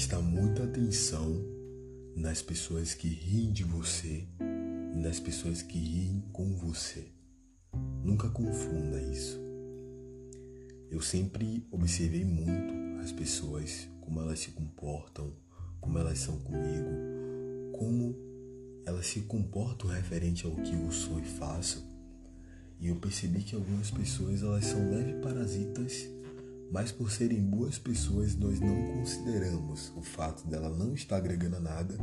Presta muita atenção nas pessoas que riem de você e nas pessoas que riem com você. Nunca confunda isso. Eu sempre observei muito as pessoas, como elas se comportam, como elas são comigo, como elas se comportam referente ao que eu sou e faço. E eu percebi que algumas pessoas elas são leves parasitas mas por serem boas pessoas, nós não consideramos o fato dela não estar agregando nada,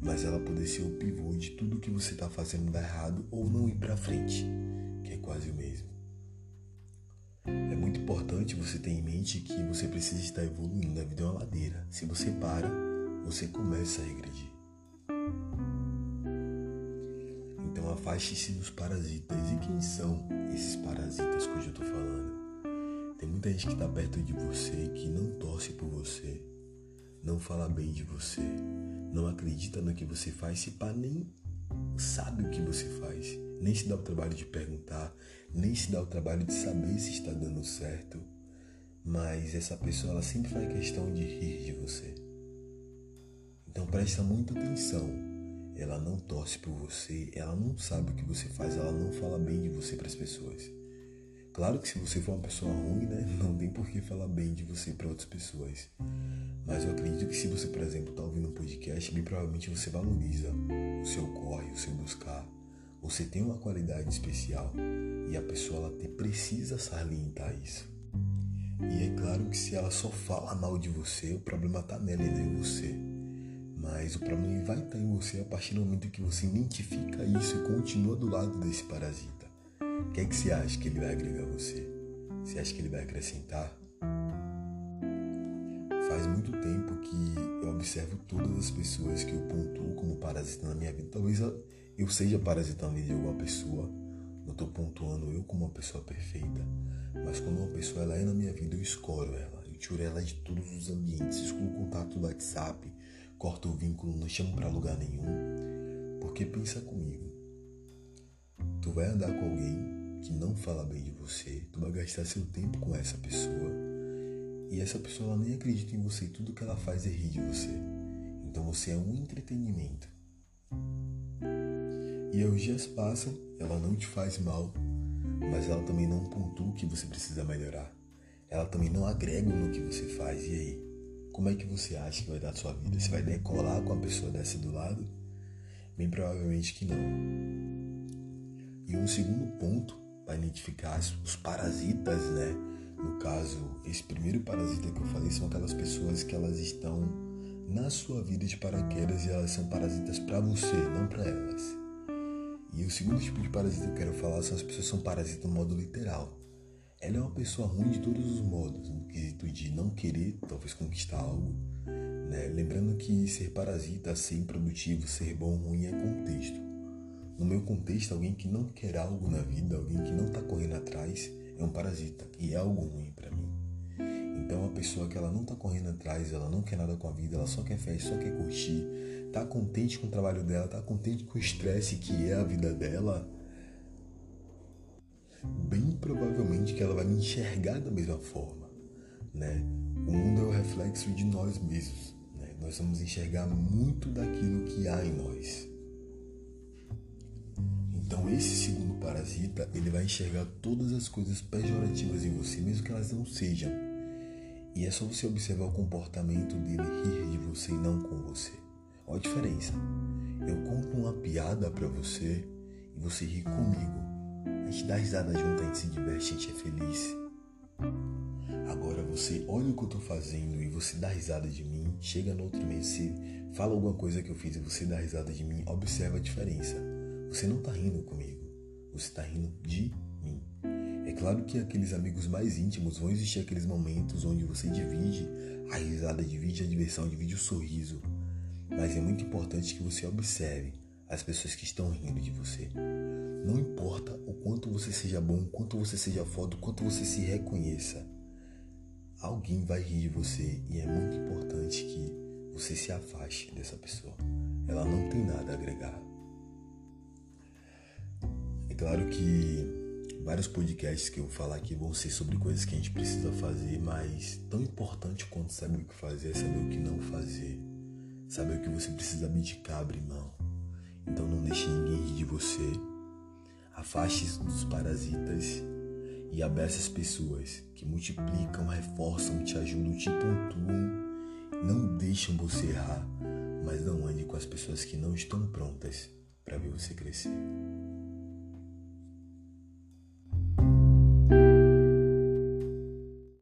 mas ela poder ser o pivô de tudo que você está fazendo dar errado ou não ir para frente, que é quase o mesmo. É muito importante você ter em mente que você precisa estar evoluindo. A vida é uma ladeira. Se você para, você começa a regredir. Então afaste-se dos parasitas. E quem são esses parasitas que eu estou falando? Tem muita gente que está perto de você que não torce por você, não fala bem de você, não acredita no que você faz, se pá, nem sabe o que você faz, nem se dá o trabalho de perguntar, nem se dá o trabalho de saber se está dando certo. Mas essa pessoa ela sempre faz questão de rir de você. Então presta muita atenção. Ela não torce por você, ela não sabe o que você faz, ela não fala bem de você para as pessoas. Claro que se você for uma pessoa ruim, né, não tem por que falar bem de você para outras pessoas. Mas eu acredito que se você, por exemplo, está ouvindo um podcast, bem provavelmente você valoriza o seu corre, o seu buscar. Você tem uma qualidade especial e a pessoa ela precisa salientar isso. E é claro que se ela só fala mal de você, o problema está nela e não em você. Mas o problema vai estar em você a partir do momento que você identifica isso e continua do lado desse parasita. O que, é que você acha que ele vai agregar a você? Você acha que ele vai acrescentar? Faz muito tempo que eu observo todas as pessoas que eu pontuo como parasita na minha vida. Talvez eu seja parasita na vida de alguma pessoa. Não estou pontuando eu como uma pessoa perfeita. Mas quando uma pessoa ela é na minha vida, eu escoro ela. Eu tiro ela de todos os ambientes. Excluo o contato do WhatsApp. Corto o vínculo, não chamo para lugar nenhum. Porque pensa comigo. Vai andar com alguém que não fala bem de você, tu vai gastar seu tempo com essa pessoa e essa pessoa nem acredita em você e tudo que ela faz é rir de você. Então você é um entretenimento. E os dias passam, ela não te faz mal, mas ela também não pontua o que você precisa melhorar. Ela também não agrega no que você faz. E aí? Como é que você acha que vai dar a sua vida? Você vai decolar com a pessoa dessa do lado? Bem provavelmente que não. E um segundo ponto para identificar os parasitas, né? No caso, esse primeiro parasita que eu falei são aquelas pessoas que elas estão na sua vida de paraquedas e elas são parasitas para você, não para elas. E o segundo tipo de parasita que eu quero falar são as pessoas que são parasitas no modo literal. Ela é uma pessoa ruim de todos os modos, no quesito de não querer, talvez, conquistar algo. Né? Lembrando que ser parasita, ser improdutivo, ser bom, ruim é contexto. No meu contexto, alguém que não quer algo na vida, alguém que não está correndo atrás, é um parasita e é algo ruim para mim. Então, a pessoa que ela não está correndo atrás, ela não quer nada com a vida, ela só quer festa, só quer curtir, está contente com o trabalho dela, está contente com o estresse que é a vida dela, bem provavelmente que ela vai me enxergar da mesma forma, né? O mundo é o reflexo de nós mesmos, né? Nós vamos enxergar muito daquilo que há em nós. Então esse segundo parasita, ele vai enxergar todas as coisas pejorativas em você, mesmo que elas não sejam. E é só você observar o comportamento dele rir de você e não com você. Olha a diferença. Eu conto uma piada para você e você ri comigo. A gente dá risada junto, a gente se diverte, a gente é feliz. Agora você olha o que eu tô fazendo e você dá risada de mim, chega no outro mês, você fala alguma coisa que eu fiz e você dá risada de mim, observa a diferença. Você não está rindo comigo, você está rindo de mim. É claro que aqueles amigos mais íntimos vão existir aqueles momentos onde você divide a risada, divide a diversão, divide o sorriso. Mas é muito importante que você observe as pessoas que estão rindo de você. Não importa o quanto você seja bom, o quanto você seja foda, o quanto você se reconheça. Alguém vai rir de você e é muito importante que você se afaste dessa pessoa. Ela não tem nada a agregar. Claro que Vários podcasts que eu falar aqui vão ser sobre coisas que a gente precisa fazer, mas tão importante quanto saber o que fazer é saber o que não fazer. Saber o que você precisa abdicar, abrir mão. Então não deixe ninguém rir de você. Afaste-se dos parasitas e abrace as pessoas que multiplicam, reforçam, te ajudam, te pontuam, não deixam você errar, mas não ande com as pessoas que não estão prontas para ver você crescer.